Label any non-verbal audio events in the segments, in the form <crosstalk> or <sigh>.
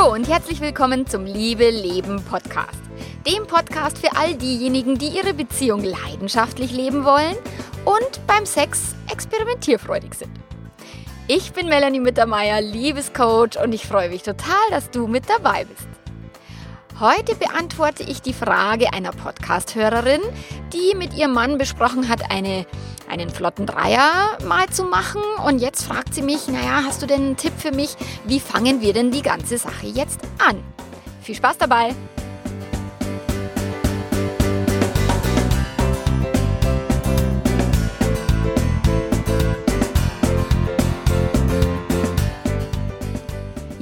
Hallo und herzlich willkommen zum Liebe Leben Podcast. Dem Podcast für all diejenigen, die ihre Beziehung leidenschaftlich leben wollen und beim Sex experimentierfreudig sind. Ich bin Melanie Mittermeier, Liebescoach und ich freue mich total, dass du mit dabei bist. Heute beantworte ich die Frage einer Podcast-Hörerin, die mit ihrem Mann besprochen hat, eine einen flotten Dreier mal zu machen. Und jetzt fragt sie mich, naja, hast du denn einen Tipp für mich? Wie fangen wir denn die ganze Sache jetzt an? Viel Spaß dabei!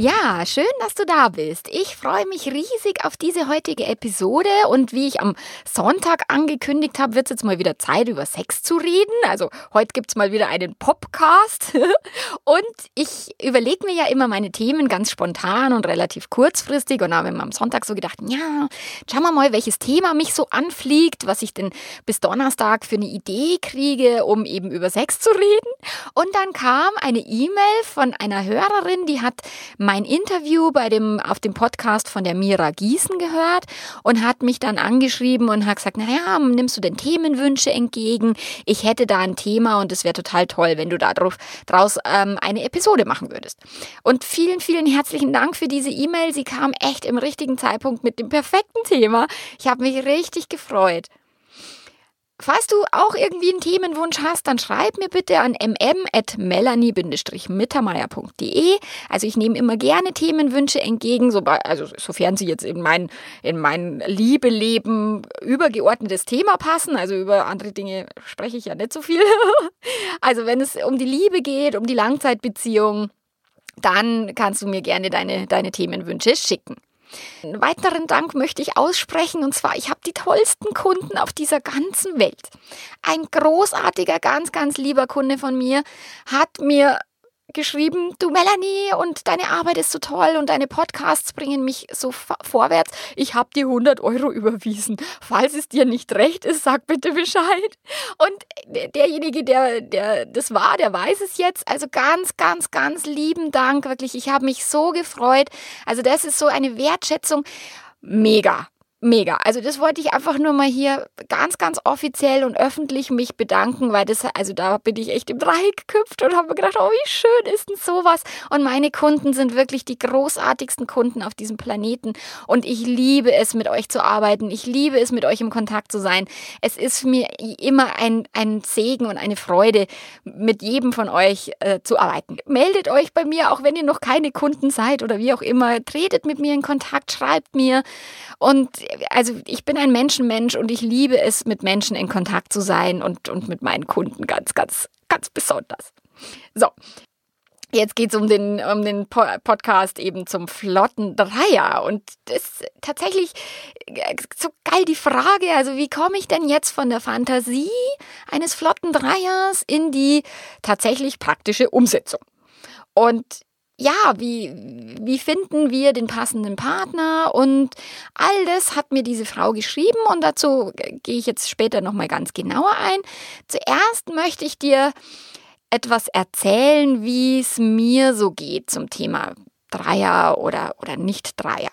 Ja, schön, dass du da bist. Ich freue mich riesig auf diese heutige Episode und wie ich am Sonntag angekündigt habe, wird es jetzt mal wieder Zeit, über Sex zu reden. Also heute gibt es mal wieder einen Popcast <laughs> und ich überlege mir ja immer meine Themen ganz spontan und relativ kurzfristig und habe mir am Sonntag so gedacht, ja, schauen wir mal, welches Thema mich so anfliegt, was ich denn bis Donnerstag für eine Idee kriege, um eben über Sex zu reden. Und dann kam eine E-Mail von einer Hörerin, die hat mein Interview bei dem, auf dem Podcast von der Mira Gießen gehört und hat mich dann angeschrieben und hat gesagt, naja, nimmst du denn Themenwünsche entgegen? Ich hätte da ein Thema und es wäre total toll, wenn du darauf, daraus ähm, eine Episode machen würdest. Und vielen, vielen herzlichen Dank für diese E-Mail. Sie kam echt im richtigen Zeitpunkt mit dem perfekten Thema. Ich habe mich richtig gefreut. Falls du auch irgendwie einen Themenwunsch hast, dann schreib mir bitte an mm.melanie-mittermeier.de. Also ich nehme immer gerne Themenwünsche entgegen, so, also sofern sie jetzt in mein, in mein Liebeleben übergeordnetes Thema passen. Also über andere Dinge spreche ich ja nicht so viel. <laughs> Also wenn es um die Liebe geht, um die Langzeitbeziehung, dann kannst du mir gerne deine, deine Themenwünsche schicken. Einen weiteren Dank möchte ich aussprechen und zwar, ich habe die tollsten Kunden auf dieser ganzen Welt. Ein großartiger, ganz, ganz lieber Kunde von mir hat mir geschrieben, du Melanie und deine Arbeit ist so toll und deine Podcasts bringen mich so vorwärts. Ich habe dir 100 Euro überwiesen. Falls es dir nicht recht ist, sag bitte Bescheid. Und derjenige, der, der das war, der weiß es jetzt. Also ganz, ganz, ganz lieben Dank. Wirklich, ich habe mich so gefreut. Also das ist so eine Wertschätzung. Mega mega. Also das wollte ich einfach nur mal hier ganz, ganz offiziell und öffentlich mich bedanken, weil das, also da bin ich echt im Dreieck geküpft und habe mir gedacht, oh, wie schön ist denn sowas. Und meine Kunden sind wirklich die großartigsten Kunden auf diesem Planeten. Und ich liebe es, mit euch zu arbeiten. Ich liebe es, mit euch im Kontakt zu sein. Es ist mir immer ein, ein Segen und eine Freude, mit jedem von euch äh, zu arbeiten. Meldet euch bei mir, auch wenn ihr noch keine Kunden seid oder wie auch immer. Tretet mit mir in Kontakt, schreibt mir und also ich bin ein Menschenmensch und ich liebe es, mit Menschen in Kontakt zu sein und, und mit meinen Kunden ganz, ganz, ganz besonders. So. Jetzt geht es um den, um den Podcast eben zum flotten Dreier. Und das ist tatsächlich äh, so geil die Frage, also wie komme ich denn jetzt von der Fantasie eines flotten Dreiers in die tatsächlich praktische Umsetzung? Und ja, wie, wie finden wir den passenden Partner und all das hat mir diese Frau geschrieben und dazu gehe ich jetzt später nochmal ganz genauer ein. Zuerst möchte ich dir etwas erzählen, wie es mir so geht zum Thema Dreier oder, oder nicht Dreier.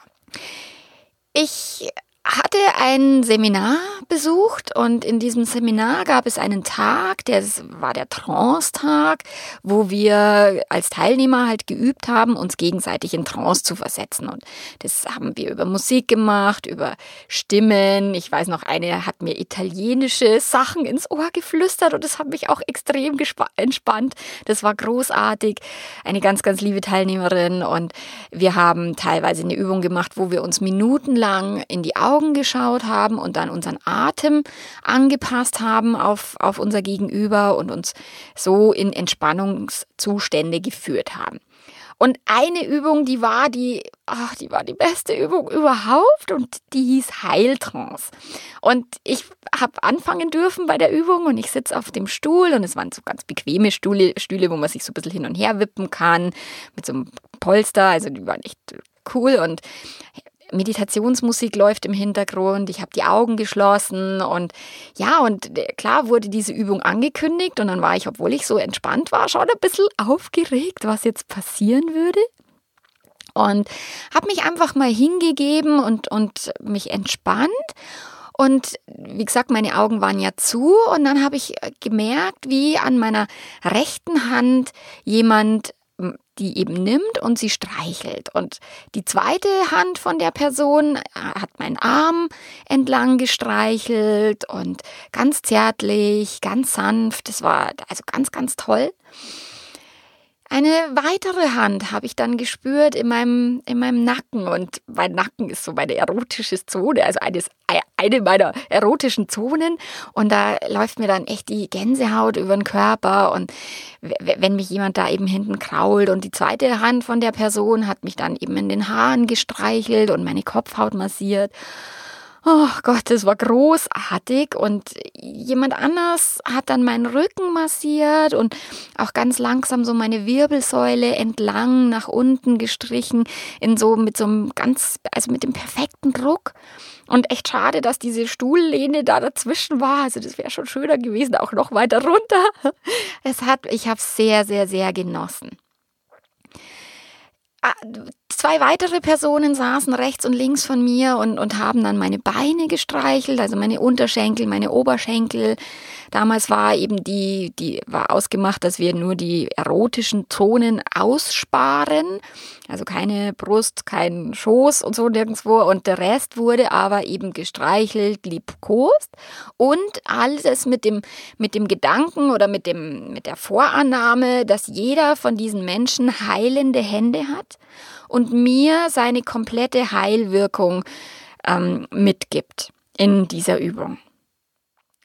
Ich hatte ein Seminar besucht und in diesem Seminar gab es einen Tag, der war der Trance-Tag, wo wir als Teilnehmer halt geübt haben, uns gegenseitig in Trance zu versetzen. Und das haben wir über Musik gemacht, über Stimmen. Ich weiß noch, eine hat mir italienische Sachen ins Ohr geflüstert und das hat mich auch extrem entspannt. Das war großartig. Eine ganz, ganz liebe Teilnehmerin und wir haben teilweise eine Übung gemacht, wo wir uns minutenlang in die Augen geschaut haben und dann unseren Atem angepasst haben auf, auf unser Gegenüber und uns so in Entspannungszustände geführt haben. Und eine Übung, die war die, ach, die war die beste Übung überhaupt und die hieß Heiltrance. Und ich habe anfangen dürfen bei der Übung und ich sitze auf dem Stuhl und es waren so ganz bequeme Stühle, Stühle, wo man sich so ein bisschen hin und her wippen kann, mit so einem Polster, also die waren echt cool und Meditationsmusik läuft im Hintergrund, ich habe die Augen geschlossen und ja, und äh, klar wurde diese Übung angekündigt und dann war ich, obwohl ich so entspannt war, schon ein bisschen aufgeregt, was jetzt passieren würde. Und habe mich einfach mal hingegeben und, und mich entspannt. Und wie gesagt, meine Augen waren ja zu und dann habe ich gemerkt, wie an meiner rechten Hand jemand die eben nimmt und sie streichelt. Und die zweite Hand von der Person hat meinen Arm entlang gestreichelt und ganz zärtlich, ganz sanft. Das war also ganz, ganz toll. Eine weitere Hand habe ich dann gespürt in meinem, in meinem Nacken. Und mein Nacken ist so meine erotische Zone, also eines, eine meiner erotischen Zonen. Und da läuft mir dann echt die Gänsehaut über den Körper. Und wenn mich jemand da eben hinten krault. Und die zweite Hand von der Person hat mich dann eben in den Haaren gestreichelt und meine Kopfhaut massiert. Oh Gott, das war großartig. Und jemand anders hat dann meinen Rücken massiert und auch ganz langsam so meine Wirbelsäule entlang nach unten gestrichen, in so mit so einem ganz, also mit dem perfekten Druck. Und echt schade, dass diese Stuhllehne da dazwischen war. Also das wäre schon schöner gewesen, auch noch weiter runter. Es hat, ich habe sehr, sehr, sehr genossen. Ah, zwei weitere Personen saßen rechts und links von mir und, und haben dann meine Beine gestreichelt, also meine Unterschenkel, meine Oberschenkel. Damals war eben die, die war ausgemacht, dass wir nur die erotischen Zonen aussparen. Also keine Brust, kein Schoß und so nirgendwo. Und der Rest wurde aber eben gestreichelt, liebkost. Und alles mit dem, mit dem Gedanken oder mit dem, mit der Vorannahme, dass jeder von diesen Menschen heilende Hände hat und mir seine komplette Heilwirkung ähm, mitgibt in dieser Übung.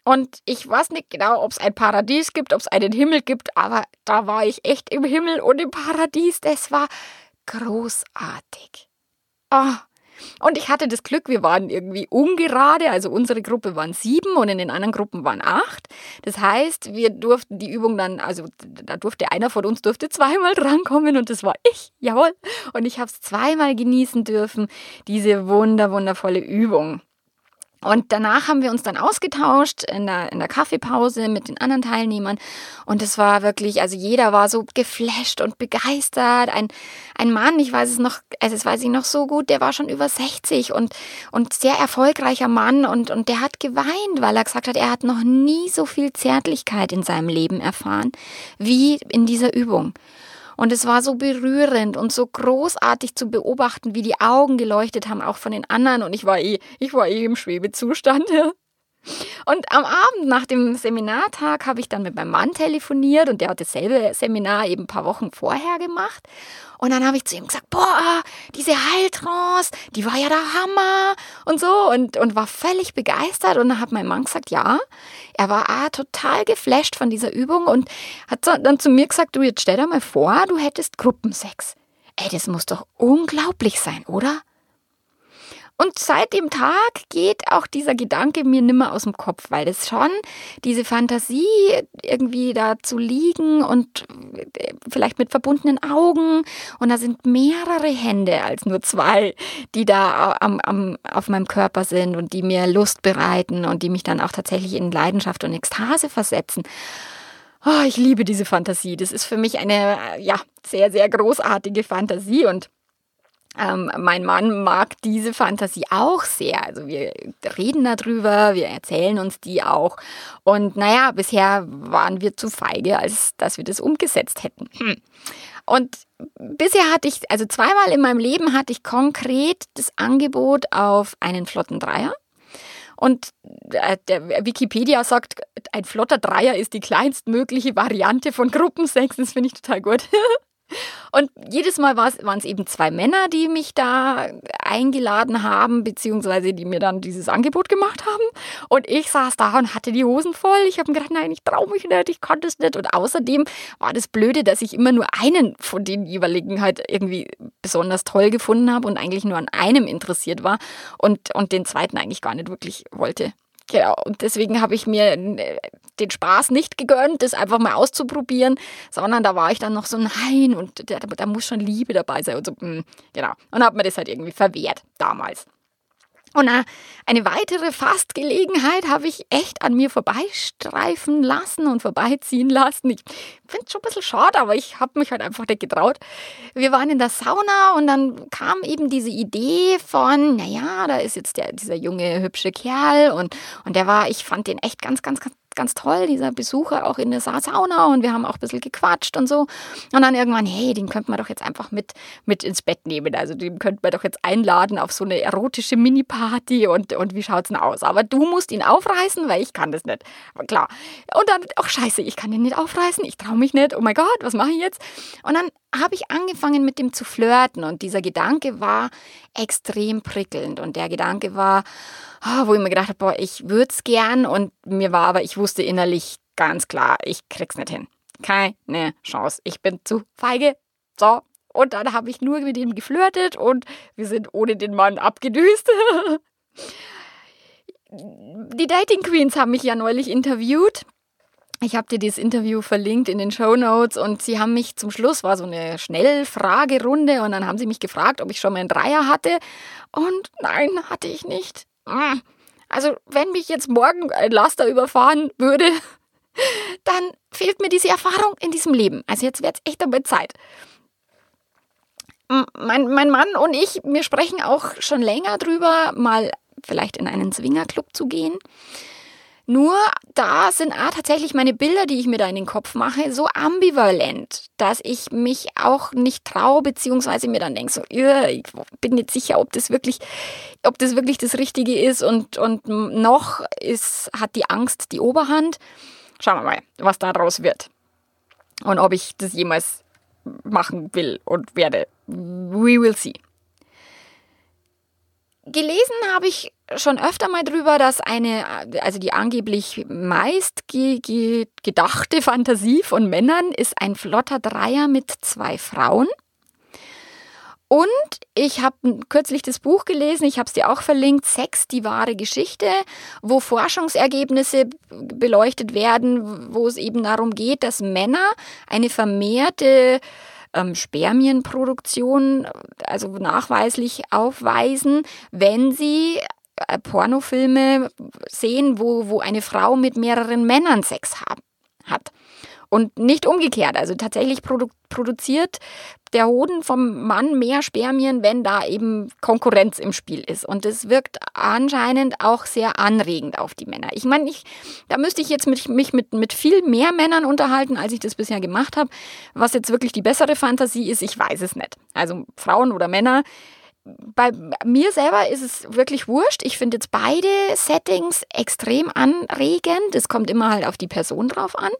Und ich weiß nicht genau, ob es ein Paradies gibt, ob es einen Himmel gibt, aber da war ich echt im Himmel und im Paradies. Das war großartig. Oh, und ich hatte das Glück, wir waren irgendwie ungerade, also unsere Gruppe waren sieben und in den anderen Gruppen waren acht. Das heißt, wir durften die Übung dann, also da durfte einer von uns durfte zweimal <laughs> drankommen und das war ich, jawohl. Und ich habe es zweimal genießen dürfen, diese wunder, wundervolle Übung. Und danach haben wir uns dann ausgetauscht in der, in der Kaffeepause mit den anderen Teilnehmern. Und es war wirklich, also jeder war so geflasht und begeistert. Ein, ein Mann, ich weiß es noch, also das weiß ich noch so gut, der war schon über 60 und, und sehr erfolgreicher Mann. Und, und der hat geweint, weil er gesagt hat, er hat noch nie so viel Zärtlichkeit in seinem Leben erfahren wie in dieser Übung. Und es war so berührend und so großartig zu beobachten, wie die Augen geleuchtet haben, auch von den anderen. Und ich war eh, ich war eh im Schwebezustand. <laughs> Und am Abend nach dem Seminartag habe ich dann mit meinem Mann telefoniert und der hat dasselbe Seminar eben ein paar Wochen vorher gemacht. Und dann habe ich zu ihm gesagt, boah, diese Heiltrance, die war ja der Hammer und so und, und war völlig begeistert. Und dann hat mein Mann gesagt, ja, er war ah, total geflasht von dieser Übung und hat dann zu mir gesagt, du jetzt stell dir mal vor, du hättest Gruppensex. Ey, das muss doch unglaublich sein, oder? Und seit dem Tag geht auch dieser Gedanke mir nimmer aus dem Kopf, weil das schon diese Fantasie irgendwie da zu liegen und äh, vielleicht mit verbundenen Augen und da sind mehrere Hände als nur zwei, die da am, am, auf meinem Körper sind und die mir Lust bereiten und die mich dann auch tatsächlich in Leidenschaft und Ekstase versetzen. Oh, ich liebe diese Fantasie. Das ist für mich eine ja sehr sehr großartige Fantasie und ähm, mein Mann mag diese Fantasie auch sehr. Also wir reden darüber, wir erzählen uns die auch. Und naja, bisher waren wir zu feige, als dass wir das umgesetzt hätten. Hm. Und bisher hatte ich, also zweimal in meinem Leben hatte ich konkret das Angebot auf einen flotten Dreier. Und äh, der Wikipedia sagt, ein flotter Dreier ist die kleinstmögliche Variante von Gruppensex. Das finde ich total gut. <laughs> Und jedes Mal waren es eben zwei Männer, die mich da eingeladen haben, beziehungsweise die mir dann dieses Angebot gemacht haben. Und ich saß da und hatte die Hosen voll. Ich habe mir gedacht, nein, ich traue mich nicht, ich kann das nicht. Und außerdem war das Blöde, dass ich immer nur einen von den jeweiligen halt irgendwie besonders toll gefunden habe und eigentlich nur an einem interessiert war und, und den zweiten eigentlich gar nicht wirklich wollte. Genau, und deswegen habe ich mir äh, den Spaß nicht gegönnt, das einfach mal auszuprobieren, sondern da war ich dann noch so, nein, und da, da muss schon Liebe dabei sein und so, mh, hm, genau. Und habe mir das halt irgendwie verwehrt damals. Und eine weitere Fastgelegenheit habe ich echt an mir vorbeistreifen lassen und vorbeiziehen lassen. Ich finde es schon ein bisschen schade, aber ich habe mich halt einfach nicht getraut. Wir waren in der Sauna und dann kam eben diese Idee von, naja, da ist jetzt der, dieser junge, hübsche Kerl und, und der war, ich fand den echt ganz, ganz, ganz ganz toll, dieser Besucher auch in der Sauna und wir haben auch ein bisschen gequatscht und so. Und dann irgendwann, hey, den könnte man doch jetzt einfach mit, mit ins Bett nehmen. Also den könnte man doch jetzt einladen auf so eine erotische Mini-Party und, und wie schaut's denn aus? Aber du musst ihn aufreißen, weil ich kann das nicht. Aber klar. Und dann, ach scheiße, ich kann den nicht aufreißen, ich traue mich nicht. Oh mein Gott, was mache ich jetzt? Und dann habe ich angefangen mit dem zu flirten und dieser Gedanke war extrem prickelnd und der Gedanke war, oh, wo ich mir gedacht habe, boah, ich würde es gern und mir war aber, ich wusste innerlich ganz klar, ich krieg's nicht hin. Keine Chance. Ich bin zu feige. So. Und dann habe ich nur mit ihm geflirtet und wir sind ohne den Mann abgedüst. <laughs> Die Dating Queens haben mich ja neulich interviewt ich habe dir dieses Interview verlinkt in den Show Notes und sie haben mich zum Schluss, war so eine Schnellfragerunde und dann haben sie mich gefragt, ob ich schon mal einen Dreier hatte. Und nein, hatte ich nicht. Mm. Also, wenn mich jetzt morgen ein Laster überfahren würde, <laughs> dann fehlt mir diese Erfahrung in diesem Leben. Also, jetzt wird es echt einmal Zeit. Mein, mein Mann und ich, wir sprechen auch schon länger drüber, mal vielleicht in einen Swingerclub zu gehen. Nur da sind auch tatsächlich meine Bilder, die ich mir da in den Kopf mache, so ambivalent, dass ich mich auch nicht traue, beziehungsweise mir dann denke, so, ich bin nicht sicher, ob das wirklich, ob das wirklich das Richtige ist und, und noch ist, hat die Angst die Oberhand. Schauen wir mal, was daraus wird. Und ob ich das jemals machen will und werde. We will see. Gelesen habe ich schon öfter mal drüber, dass eine, also die angeblich meist ge ge gedachte Fantasie von Männern ist ein flotter Dreier mit zwei Frauen. Und ich habe kürzlich das Buch gelesen, ich habe es dir auch verlinkt, Sex, die wahre Geschichte, wo Forschungsergebnisse beleuchtet werden, wo es eben darum geht, dass Männer eine vermehrte ähm, Spermienproduktion, also nachweislich aufweisen, wenn sie äh, Pornofilme sehen, wo, wo eine Frau mit mehreren Männern Sex haben, hat. Und nicht umgekehrt. Also tatsächlich produ produziert der Hoden vom Mann mehr Spermien, wenn da eben Konkurrenz im Spiel ist. Und das wirkt anscheinend auch sehr anregend auf die Männer. Ich meine, ich, da müsste ich jetzt mit, mich mit, mit viel mehr Männern unterhalten, als ich das bisher gemacht habe. Was jetzt wirklich die bessere Fantasie ist, ich weiß es nicht. Also Frauen oder Männer bei mir selber ist es wirklich wurscht. Ich finde jetzt beide Settings extrem anregend. Es kommt immer halt auf die Person drauf an.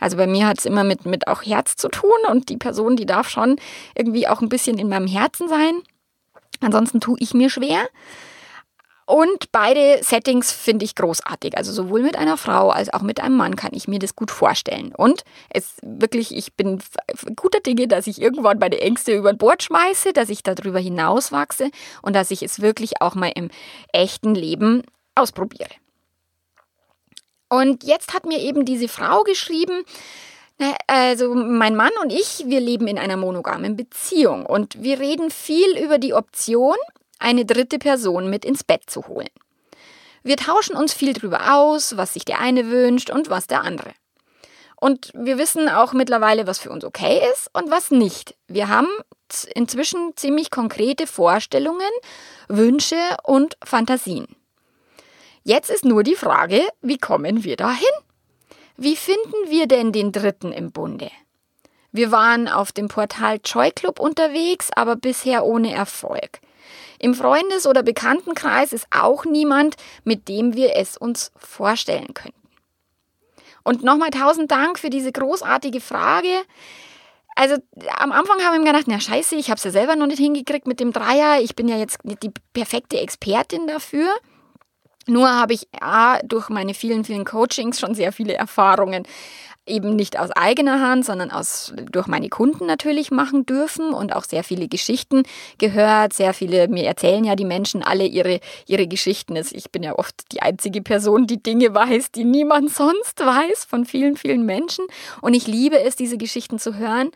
Also bei mir hat es immer mit, mit auch Herz zu tun und die Person, die darf schon irgendwie auch ein bisschen in meinem Herzen sein. Ansonsten tue ich mir schwer. Und beide Settings finde ich großartig. Also sowohl mit einer Frau als auch mit einem Mann kann ich mir das gut vorstellen. Und es wirklich, ich bin guter Dinge, dass ich irgendwann meine Ängste über Bord schmeiße, dass ich darüber hinauswachse und dass ich es wirklich auch mal im echten Leben ausprobiere. Und jetzt hat mir eben diese Frau geschrieben, also mein Mann und ich, wir leben in einer monogamen Beziehung und wir reden viel über die Option, eine dritte Person mit ins Bett zu holen. Wir tauschen uns viel darüber aus, was sich der eine wünscht und was der andere. Und wir wissen auch mittlerweile, was für uns okay ist und was nicht. Wir haben inzwischen ziemlich konkrete Vorstellungen, Wünsche und Fantasien. Jetzt ist nur die Frage, wie kommen wir dahin? Wie finden wir denn den Dritten im Bunde? Wir waren auf dem Portal Joy Club unterwegs, aber bisher ohne Erfolg. Im Freundes- oder Bekanntenkreis ist auch niemand, mit dem wir es uns vorstellen könnten. Und nochmal tausend Dank für diese großartige Frage. Also am Anfang habe ich mir gedacht, na scheiße, ich habe es ja selber noch nicht hingekriegt mit dem Dreier. Ich bin ja jetzt nicht die perfekte Expertin dafür. Nur habe ich A, durch meine vielen, vielen Coachings schon sehr viele Erfahrungen. Eben nicht aus eigener Hand, sondern aus, durch meine Kunden natürlich machen dürfen und auch sehr viele Geschichten gehört. Sehr viele, mir erzählen ja die Menschen alle ihre, ihre Geschichten. Ich bin ja oft die einzige Person, die Dinge weiß, die niemand sonst weiß von vielen, vielen Menschen. Und ich liebe es, diese Geschichten zu hören.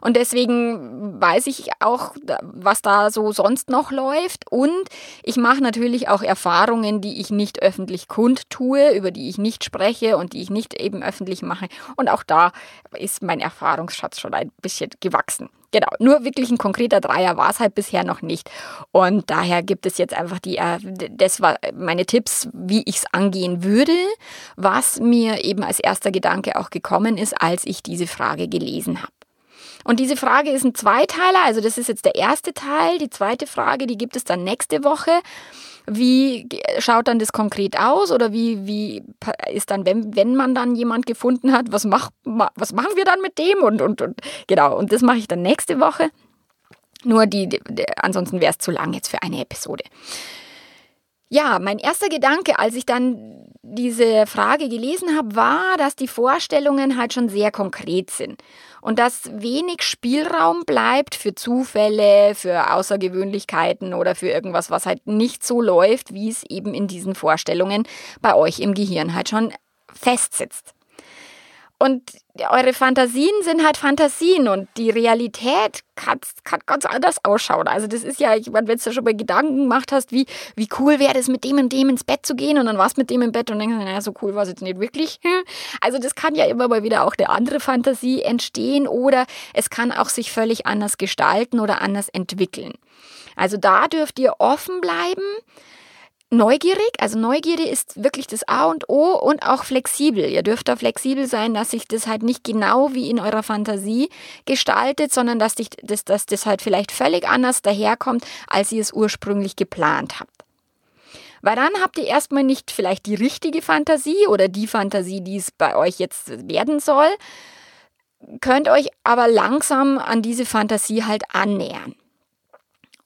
Und deswegen weiß ich auch, was da so sonst noch läuft. Und ich mache natürlich auch Erfahrungen, die ich nicht öffentlich kundtue, über die ich nicht spreche und die ich nicht eben öffentlich mache. Und auch da ist mein Erfahrungsschatz schon ein bisschen gewachsen. Genau, nur wirklich ein konkreter Dreier war es halt bisher noch nicht. Und daher gibt es jetzt einfach die, äh, das war meine Tipps, wie ich es angehen würde, was mir eben als erster Gedanke auch gekommen ist, als ich diese Frage gelesen habe. Und diese Frage ist ein Zweiteiler, also das ist jetzt der erste Teil. Die zweite Frage, die gibt es dann nächste Woche. Wie schaut dann das konkret aus oder wie, wie ist dann, wenn, wenn man dann jemand gefunden hat, was, mach, was machen wir dann mit dem? Und, und, und genau, und das mache ich dann nächste Woche. Nur die, die ansonsten wäre es zu lang jetzt für eine Episode. Ja, mein erster Gedanke, als ich dann diese Frage gelesen habe, war, dass die Vorstellungen halt schon sehr konkret sind und dass wenig Spielraum bleibt für Zufälle, für Außergewöhnlichkeiten oder für irgendwas, was halt nicht so läuft, wie es eben in diesen Vorstellungen bei euch im Gehirn halt schon festsitzt. Und eure Fantasien sind halt Fantasien und die Realität kann, kann ganz anders ausschauen. Also das ist ja, ich meine, wenn du schon mal Gedanken gemacht hast, wie, wie cool wäre es, mit dem und dem ins Bett zu gehen und dann warst mit dem im Bett und denkst, naja, so cool war es jetzt nicht wirklich. Also das kann ja immer mal wieder auch eine andere Fantasie entstehen oder es kann auch sich völlig anders gestalten oder anders entwickeln. Also da dürft ihr offen bleiben neugierig. Also Neugierde ist wirklich das A und O und auch flexibel. Ihr dürft da flexibel sein, dass sich das halt nicht genau wie in eurer Fantasie gestaltet, sondern dass, dich, dass, dass das halt vielleicht völlig anders daherkommt, als ihr es ursprünglich geplant habt. Weil dann habt ihr erstmal nicht vielleicht die richtige Fantasie oder die Fantasie, die es bei euch jetzt werden soll, könnt euch aber langsam an diese Fantasie halt annähern.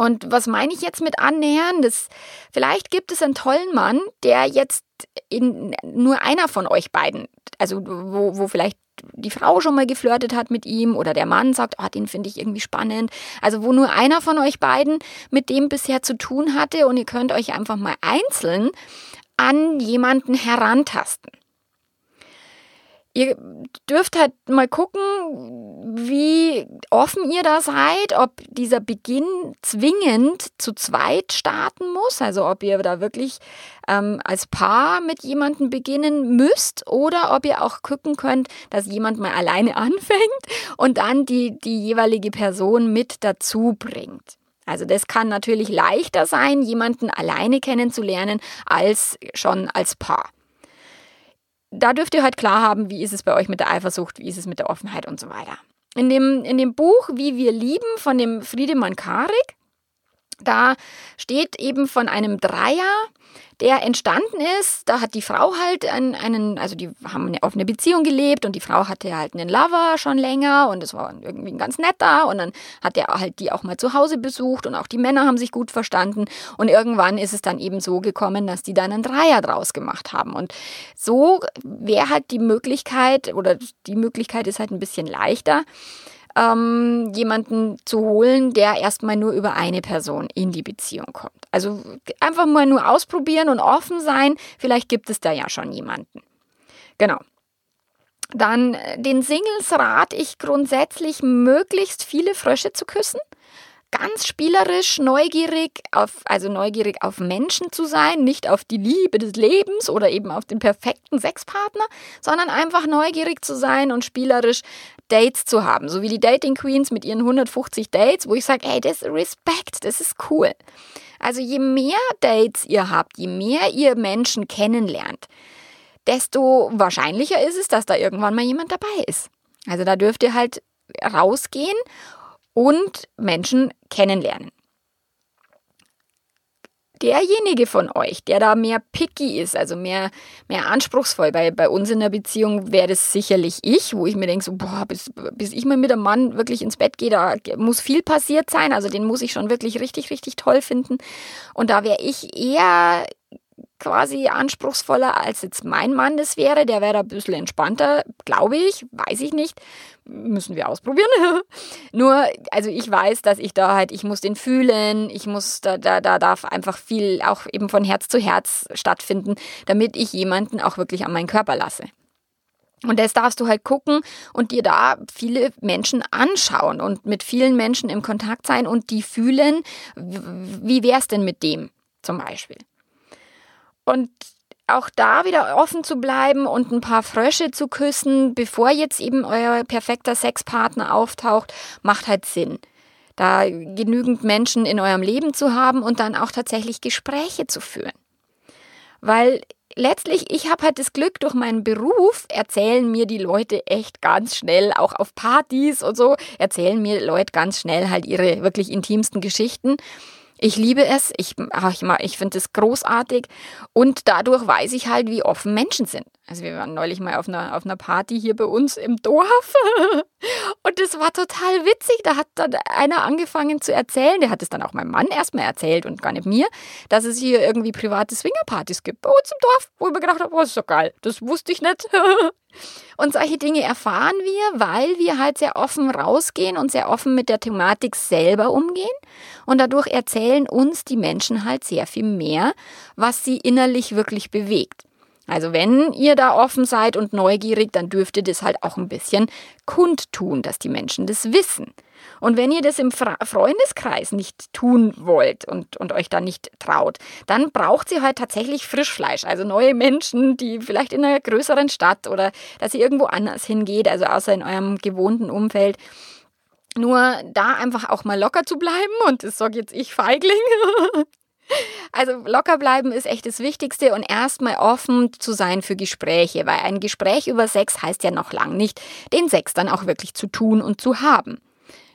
Und was meine ich jetzt mit annähern? Das, vielleicht gibt es einen tollen Mann, der jetzt in, nur einer von euch beiden, also wo, wo vielleicht die Frau schon mal geflirtet hat mit ihm oder der Mann sagt, oh, den finde ich irgendwie spannend. Also wo nur einer von euch beiden mit dem bisher zu tun hatte und ihr könnt euch einfach mal einzeln an jemanden herantasten. Ihr dürft halt mal gucken, wie offen ihr da seid, ob dieser Beginn zwingend zu zweit starten muss, also ob ihr da wirklich ähm, als Paar mit jemandem beginnen müsst oder ob ihr auch gucken könnt, dass jemand mal alleine <laughs> anfängt und dann die, die jeweilige Person mit dazu bringt. Also das kann natürlich leichter sein, jemanden alleine kennenzulernen, als schon als Paar da dürft ihr halt klar haben, wie ist es bei euch mit der Eifersucht, wie ist es mit der Offenheit und so weiter. In dem, in dem Buch Wie wir lieben von dem Friedemann Karik, da steht eben von einem Dreier, der entstanden ist. Da hat die Frau halt einen, also die haben eine offene Beziehung gelebt und die Frau hatte halt einen Lover schon länger und es war irgendwie ein ganz netter und dann hat er halt die auch mal zu Hause besucht und auch die Männer haben sich gut verstanden und irgendwann ist es dann eben so gekommen, dass die dann einen Dreier draus gemacht haben und so wäre halt die Möglichkeit oder die Möglichkeit ist halt ein bisschen leichter ähm, jemanden zu holen, der erstmal nur über eine Person in die Beziehung kommt. Also einfach mal nur ausprobieren und offen sein. Vielleicht gibt es da ja schon jemanden. Genau. Dann äh, den Singles rate ich grundsätzlich, möglichst viele Frösche zu küssen ganz spielerisch, neugierig auf, also neugierig auf Menschen zu sein, nicht auf die Liebe des Lebens oder eben auf den perfekten Sexpartner, sondern einfach neugierig zu sein und spielerisch Dates zu haben, so wie die Dating Queens mit ihren 150 Dates, wo ich sage, hey, das ist Respekt, das ist cool. Also je mehr Dates ihr habt, je mehr ihr Menschen kennenlernt, desto wahrscheinlicher ist es, dass da irgendwann mal jemand dabei ist. Also da dürft ihr halt rausgehen und Menschen kennenlernen. Derjenige von euch, der da mehr picky ist, also mehr, mehr anspruchsvoll, bei, bei uns in der Beziehung wäre das sicherlich ich, wo ich mir denke, so, boah, bis, bis ich mal mit einem Mann wirklich ins Bett gehe, da muss viel passiert sein, also den muss ich schon wirklich richtig, richtig toll finden. Und da wäre ich eher quasi anspruchsvoller, als jetzt mein Mann das wäre. Der wäre ein bisschen entspannter, glaube ich, weiß ich nicht. Müssen wir ausprobieren. <laughs> Nur, also ich weiß, dass ich da halt, ich muss den fühlen, ich muss, da, da, da darf einfach viel auch eben von Herz zu Herz stattfinden, damit ich jemanden auch wirklich an meinen Körper lasse. Und das darfst du halt gucken und dir da viele Menschen anschauen und mit vielen Menschen im Kontakt sein und die fühlen, wie wär's denn mit dem zum Beispiel. Und auch da wieder offen zu bleiben und ein paar Frösche zu küssen, bevor jetzt eben euer perfekter Sexpartner auftaucht, macht halt Sinn. Da genügend Menschen in eurem Leben zu haben und dann auch tatsächlich Gespräche zu führen. Weil letztlich, ich habe halt das Glück, durch meinen Beruf erzählen mir die Leute echt ganz schnell, auch auf Partys und so, erzählen mir Leute ganz schnell halt ihre wirklich intimsten Geschichten. Ich liebe es, ich, ich, ich finde es großartig und dadurch weiß ich halt, wie offen Menschen sind. Also wir waren neulich mal auf einer, auf einer Party hier bei uns im Dorf <laughs> und das war total witzig. Da hat dann einer angefangen zu erzählen, der hat es dann auch meinem Mann erstmal erzählt und gar nicht mir, dass es hier irgendwie private Swingerpartys gibt bei uns im Dorf, wo ich mir gedacht habe, oh, ist so geil, das wusste ich nicht. <laughs> Und solche Dinge erfahren wir, weil wir halt sehr offen rausgehen und sehr offen mit der Thematik selber umgehen. Und dadurch erzählen uns die Menschen halt sehr viel mehr, was sie innerlich wirklich bewegt. Also wenn ihr da offen seid und neugierig, dann dürft ihr das halt auch ein bisschen kundtun, dass die Menschen das wissen. Und wenn ihr das im Freundeskreis nicht tun wollt und, und euch da nicht traut, dann braucht sie halt tatsächlich Frischfleisch. Also neue Menschen, die vielleicht in einer größeren Stadt oder dass ihr irgendwo anders hingeht, also außer in eurem gewohnten Umfeld. Nur da einfach auch mal locker zu bleiben und das sage jetzt ich Feigling. <laughs> Also locker bleiben ist echt das Wichtigste und erstmal offen zu sein für Gespräche, weil ein Gespräch über Sex heißt ja noch lang nicht, den Sex dann auch wirklich zu tun und zu haben.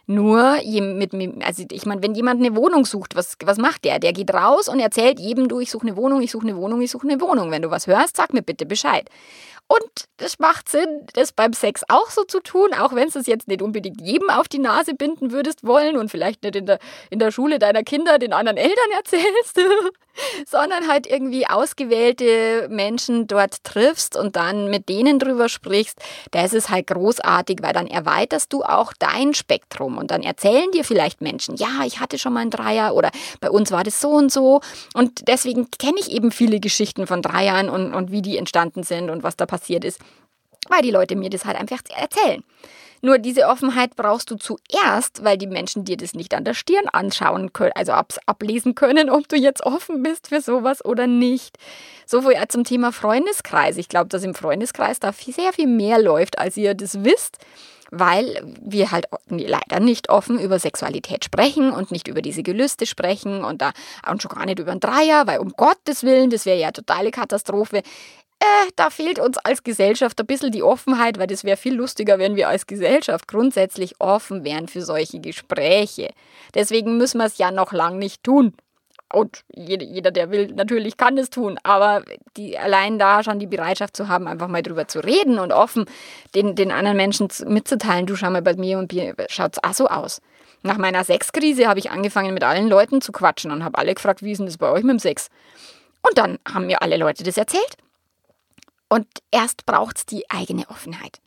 Nur, mit, also ich meine, wenn jemand eine Wohnung sucht, was, was macht der? Der geht raus und erzählt jedem, du, ich suche eine Wohnung, ich suche eine Wohnung, ich suche eine Wohnung. Wenn du was hörst, sag mir bitte Bescheid. Und das macht Sinn, das beim Sex auch so zu tun, auch wenn du es jetzt nicht unbedingt jedem auf die Nase binden würdest wollen und vielleicht nicht in der, in der Schule deiner Kinder den anderen Eltern erzählst, <laughs> <laughs> sondern halt irgendwie ausgewählte Menschen dort triffst und dann mit denen drüber sprichst. Das ist halt großartig, weil dann erweiterst du auch dein Spektrum und dann erzählen dir vielleicht Menschen, ja, ich hatte schon mal einen Dreier oder bei uns war das so und so. Und deswegen kenne ich eben viele Geschichten von Dreiern und, und wie die entstanden sind und was da passiert passiert ist, weil die Leute mir das halt einfach erzählen. Nur diese Offenheit brauchst du zuerst, weil die Menschen dir das nicht an der Stirn anschauen können, also ab, ablesen können, ob du jetzt offen bist für sowas oder nicht. So viel zum Thema Freundeskreis. Ich glaube, dass im Freundeskreis da viel, sehr viel mehr läuft, als ihr das wisst weil wir halt leider nicht offen über Sexualität sprechen und nicht über diese Gelüste sprechen und da und schon gar nicht über einen Dreier, weil um Gottes Willen, das wäre ja totale Katastrophe äh, da fehlt uns als Gesellschaft ein bisschen die Offenheit, weil das wäre viel lustiger, wenn wir als Gesellschaft grundsätzlich offen wären für solche Gespräche. Deswegen müssen wir es ja noch lang nicht tun. Und jeder, der will, natürlich kann es tun. Aber die, allein da schon die Bereitschaft zu haben, einfach mal drüber zu reden und offen den, den anderen Menschen mitzuteilen, du schau mal bei mir und mir schaut es auch so aus. Nach meiner Sexkrise habe ich angefangen, mit allen Leuten zu quatschen und habe alle gefragt, wie ist denn das bei euch mit dem Sex? Und dann haben mir alle Leute das erzählt. Und erst braucht es die eigene Offenheit.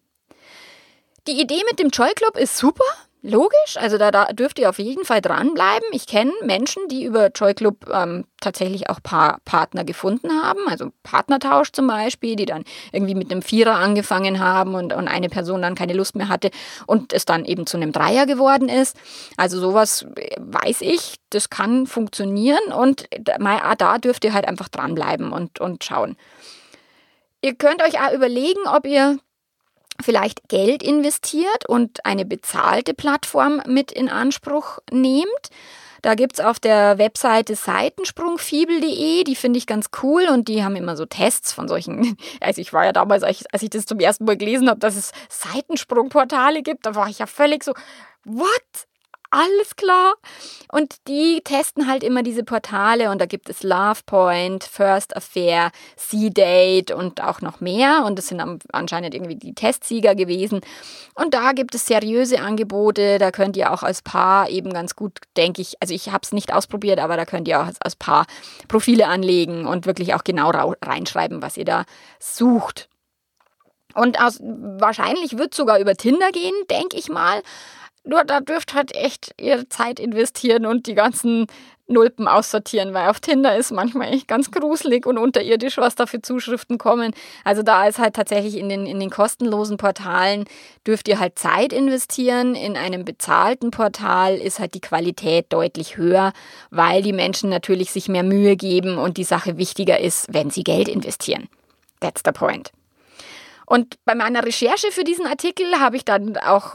Die Idee mit dem Joy Club ist super, logisch. Also da, da dürft ihr auf jeden Fall dranbleiben. Ich kenne Menschen, die über Joy Club ähm, tatsächlich auch paar Partner gefunden haben. Also Partnertausch zum Beispiel, die dann irgendwie mit einem Vierer angefangen haben und, und eine Person dann keine Lust mehr hatte und es dann eben zu einem Dreier geworden ist. Also sowas äh, weiß ich, das kann funktionieren und da dürft ihr halt einfach dranbleiben und, und schauen. Ihr könnt euch auch überlegen, ob ihr vielleicht Geld investiert und eine bezahlte Plattform mit in Anspruch nehmt. Da gibt es auf der Webseite seitensprungfibel.de, die finde ich ganz cool und die haben immer so Tests von solchen. <laughs> Also ich war ja damals, als ich das zum ersten Mal gelesen habe, dass es Seitensprungportale gibt, da war ich ja völlig so, what? Alles klar. Und die testen halt immer diese Portale und da gibt es Love Point, First Affair, C-Date und auch noch mehr. Und das sind anscheinend irgendwie die Testsieger gewesen. Und da gibt es seriöse Angebote. Da könnt ihr auch als Paar eben ganz gut, denke ich, also ich habe es nicht ausprobiert, aber da könnt ihr auch als Paar Profile anlegen und wirklich auch genau reinschreiben, was ihr da sucht. Und aus, wahrscheinlich wird es sogar über Tinder gehen, denke ich mal. Nur da dürft halt echt ihre Zeit investieren und die ganzen Nulpen aussortieren, weil auf Tinder ist manchmal echt ganz gruselig und unterirdisch, was da für Zuschriften kommen. Also da ist halt tatsächlich in den, in den kostenlosen Portalen dürft ihr halt Zeit investieren. In einem bezahlten Portal ist halt die Qualität deutlich höher, weil die Menschen natürlich sich mehr Mühe geben und die Sache wichtiger ist, wenn sie Geld investieren. That's the point. Und bei meiner Recherche für diesen Artikel habe ich dann auch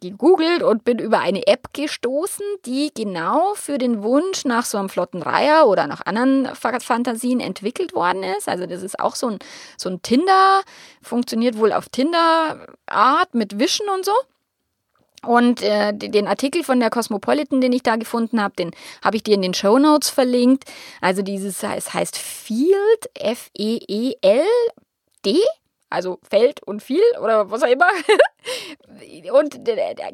gegoogelt und bin über eine App gestoßen, die genau für den Wunsch nach so einem flotten Reiher oder nach anderen Fantasien entwickelt worden ist. Also das ist auch so ein, so ein Tinder, funktioniert wohl auf Tinder-Art mit Wischen und so. Und äh, den Artikel von der Cosmopolitan, den ich da gefunden habe, den habe ich dir in den Show Notes verlinkt. Also dieses, es heißt Field, F-E-E-L-D also Feld und viel oder was auch immer. <laughs> und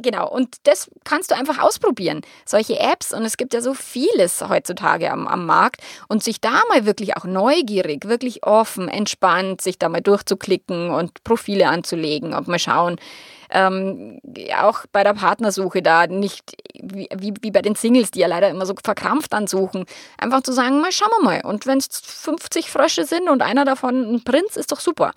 genau, und das kannst du einfach ausprobieren. Solche Apps und es gibt ja so vieles heutzutage am, am Markt und sich da mal wirklich auch neugierig, wirklich offen, entspannt, sich da mal durchzuklicken und Profile anzulegen und mal schauen. Ähm, auch bei der Partnersuche da nicht wie, wie, wie bei den Singles, die ja leider immer so verkrampft ansuchen, einfach zu sagen, mal schauen wir mal. Und wenn es 50 Frösche sind und einer davon ein Prinz, ist doch super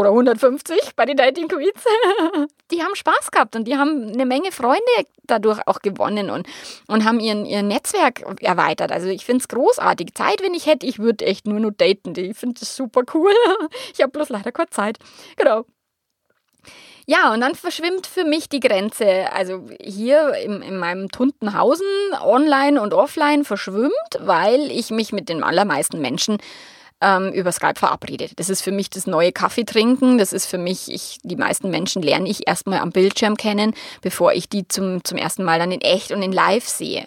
oder 150 bei den Dating Queens. <laughs> die haben Spaß gehabt und die haben eine Menge Freunde dadurch auch gewonnen und, und haben ihren, ihr Netzwerk erweitert. Also ich finde es großartig. Zeit, wenn ich hätte, ich würde echt nur nur daten. Ich finde das super cool. <laughs> ich habe bloß leider keine Zeit. Genau. Ja, und dann verschwimmt für mich die Grenze. Also hier in, in meinem Tuntenhausen, online und offline verschwimmt, weil ich mich mit den allermeisten Menschen ähm, über Skype verabredet. Das ist für mich das neue Kaffee trinken. Das ist für mich, ich, die meisten Menschen lerne ich erstmal am Bildschirm kennen, bevor ich die zum, zum ersten Mal dann in echt und in live sehe.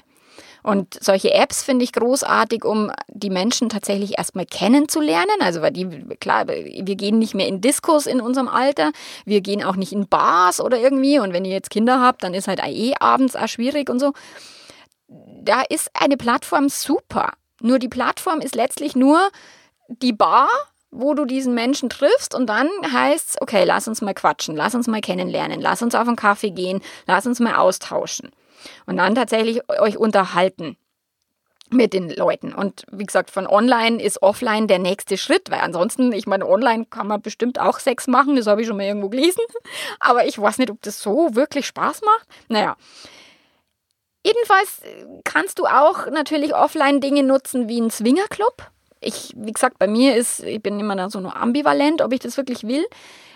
Und solche Apps finde ich großartig, um die Menschen tatsächlich erstmal kennenzulernen. Also, weil die, klar, wir gehen nicht mehr in Diskos in unserem Alter. Wir gehen auch nicht in Bars oder irgendwie. Und wenn ihr jetzt Kinder habt, dann ist halt eh abends auch schwierig und so. Da ist eine Plattform super. Nur die Plattform ist letztlich nur die Bar, wo du diesen Menschen triffst und dann heißt es, okay, lass uns mal quatschen, lass uns mal kennenlernen, lass uns auf einen Kaffee gehen, lass uns mal austauschen und dann tatsächlich euch unterhalten mit den Leuten. Und wie gesagt, von online ist offline der nächste Schritt, weil ansonsten, ich meine, online kann man bestimmt auch Sex machen, das habe ich schon mal irgendwo gelesen, <laughs> aber ich weiß nicht, ob das so wirklich Spaß macht. Naja. Jedenfalls kannst du auch natürlich offline Dinge nutzen wie ein Swingerclub ich, wie gesagt, bei mir ist, ich bin immer da so nur ambivalent, ob ich das wirklich will.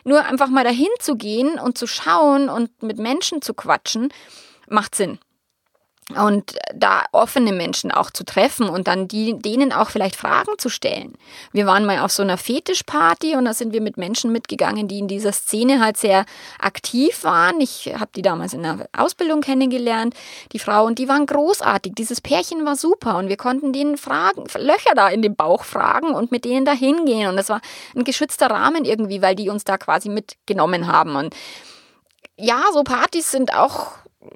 Nur einfach mal dahin zu gehen und zu schauen und mit Menschen zu quatschen, macht Sinn und da offene Menschen auch zu treffen und dann die, denen auch vielleicht Fragen zu stellen. Wir waren mal auf so einer Fetischparty und da sind wir mit Menschen mitgegangen, die in dieser Szene halt sehr aktiv waren. Ich habe die damals in der Ausbildung kennengelernt, die Frau, und die waren großartig. Dieses Pärchen war super und wir konnten denen Fragen, Löcher da in den Bauch fragen und mit denen da hingehen. Und das war ein geschützter Rahmen irgendwie, weil die uns da quasi mitgenommen haben. Und ja, so Partys sind auch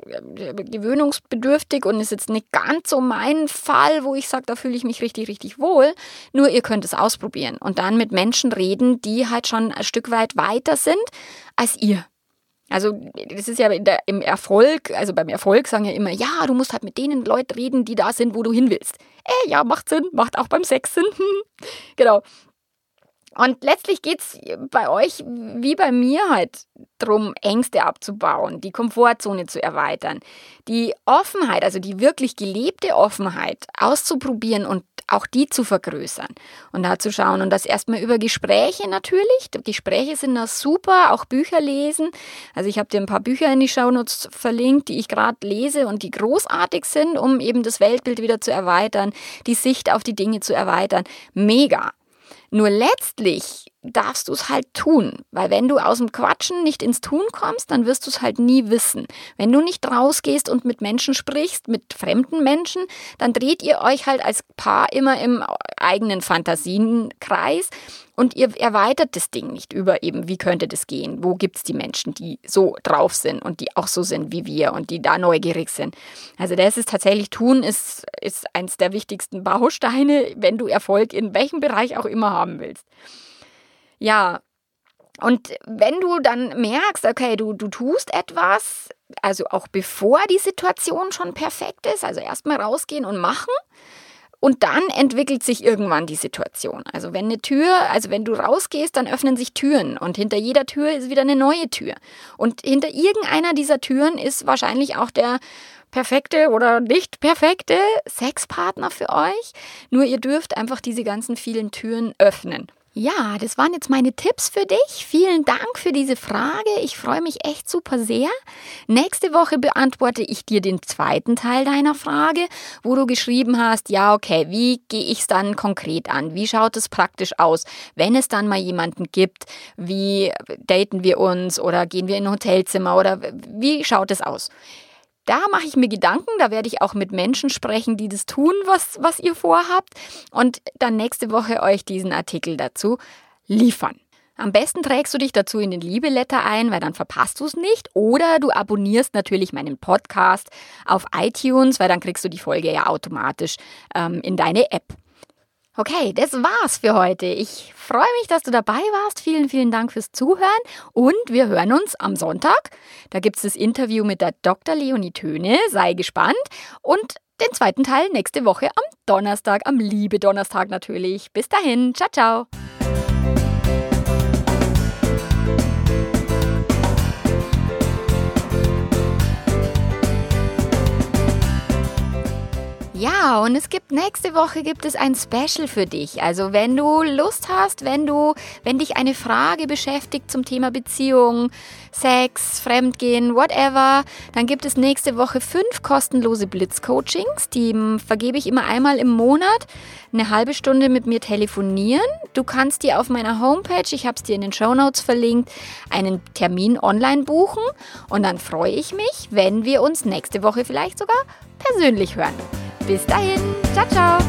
gewöhnungsbedürftig und ist jetzt nicht ganz so mein Fall, wo ich sage, da fühle ich mich richtig, richtig wohl. Nur ihr könnt es ausprobieren und dann mit Menschen reden, die halt schon ein Stück weit weiter sind als ihr. Also das ist ja der, im Erfolg, also beim Erfolg sagen ja immer, ja, du musst halt mit denen Leuten reden, die da sind, wo du hin willst. Äh, ja, macht Sinn, macht auch beim Sex Sinn. <laughs> genau. Und letztlich geht es bei euch wie bei mir halt darum, Ängste abzubauen, die Komfortzone zu erweitern, die Offenheit, also die wirklich gelebte Offenheit auszuprobieren und auch die zu vergrößern und da zu schauen. Und das erstmal über Gespräche natürlich. Gespräche sind da super, auch Bücher lesen. Also ich habe dir ein paar Bücher in die Shownotes verlinkt, die ich gerade lese und die großartig sind, um eben das Weltbild wieder zu erweitern, die Sicht auf die Dinge zu erweitern. Mega. Nur letztlich darfst du es halt tun. Weil wenn du aus dem Quatschen nicht ins Tun kommst, dann wirst du es halt nie wissen. Wenn du nicht rausgehst und mit Menschen sprichst, mit fremden Menschen, dann dreht ihr euch halt als Paar immer im eigenen Fantasienkreis und ihr erweitert das Ding nicht über eben, wie könnte das gehen? Wo gibt es die Menschen, die so drauf sind und die auch so sind wie wir und die da neugierig sind? Also das ist tatsächlich tun, ist, ist eins der wichtigsten Bausteine, wenn du Erfolg in welchem Bereich auch immer haben willst. Ja, und wenn du dann merkst, okay, du, du tust etwas, also auch bevor die Situation schon perfekt ist, also erstmal rausgehen und machen. Und dann entwickelt sich irgendwann die Situation. Also wenn eine Tür, also wenn du rausgehst, dann öffnen sich Türen und hinter jeder Tür ist wieder eine neue Tür. Und hinter irgendeiner dieser Türen ist wahrscheinlich auch der perfekte oder nicht perfekte Sexpartner für euch. Nur ihr dürft einfach diese ganzen vielen Türen öffnen. Ja, das waren jetzt meine Tipps für dich. Vielen Dank für diese Frage. Ich freue mich echt super sehr. Nächste Woche beantworte ich dir den zweiten Teil deiner Frage, wo du geschrieben hast, ja, okay, wie gehe ich es dann konkret an? Wie schaut es praktisch aus, wenn es dann mal jemanden gibt? Wie daten wir uns oder gehen wir in ein Hotelzimmer oder wie schaut es aus? Da mache ich mir Gedanken, da werde ich auch mit Menschen sprechen, die das tun, was, was ihr vorhabt und dann nächste Woche euch diesen Artikel dazu liefern. Am besten trägst du dich dazu in den Liebeletter ein, weil dann verpasst du es nicht. Oder du abonnierst natürlich meinen Podcast auf iTunes, weil dann kriegst du die Folge ja automatisch ähm, in deine App. Okay, das war's für heute. Ich freue mich, dass du dabei warst. Vielen, vielen Dank fürs Zuhören und wir hören uns am Sonntag. Da gibt es das Interview mit der Dr. Leonie Töne. Sei gespannt. Und den zweiten Teil nächste Woche am Donnerstag, am Liebe Donnerstag natürlich. Bis dahin, ciao, ciao. Ja, und es gibt nächste Woche gibt es ein Special für dich. Also wenn du Lust hast, wenn du, wenn dich eine Frage beschäftigt zum Thema Beziehung, Sex, Fremdgehen, whatever, dann gibt es nächste Woche fünf kostenlose Blitzcoachings. Die vergebe ich immer einmal im Monat. Eine halbe Stunde mit mir telefonieren. Du kannst dir auf meiner Homepage, ich habe es dir in den Show Notes verlinkt, einen Termin online buchen. Und dann freue ich mich, wenn wir uns nächste Woche vielleicht sogar persönlich hören. Bis dahin, ciao, ciao.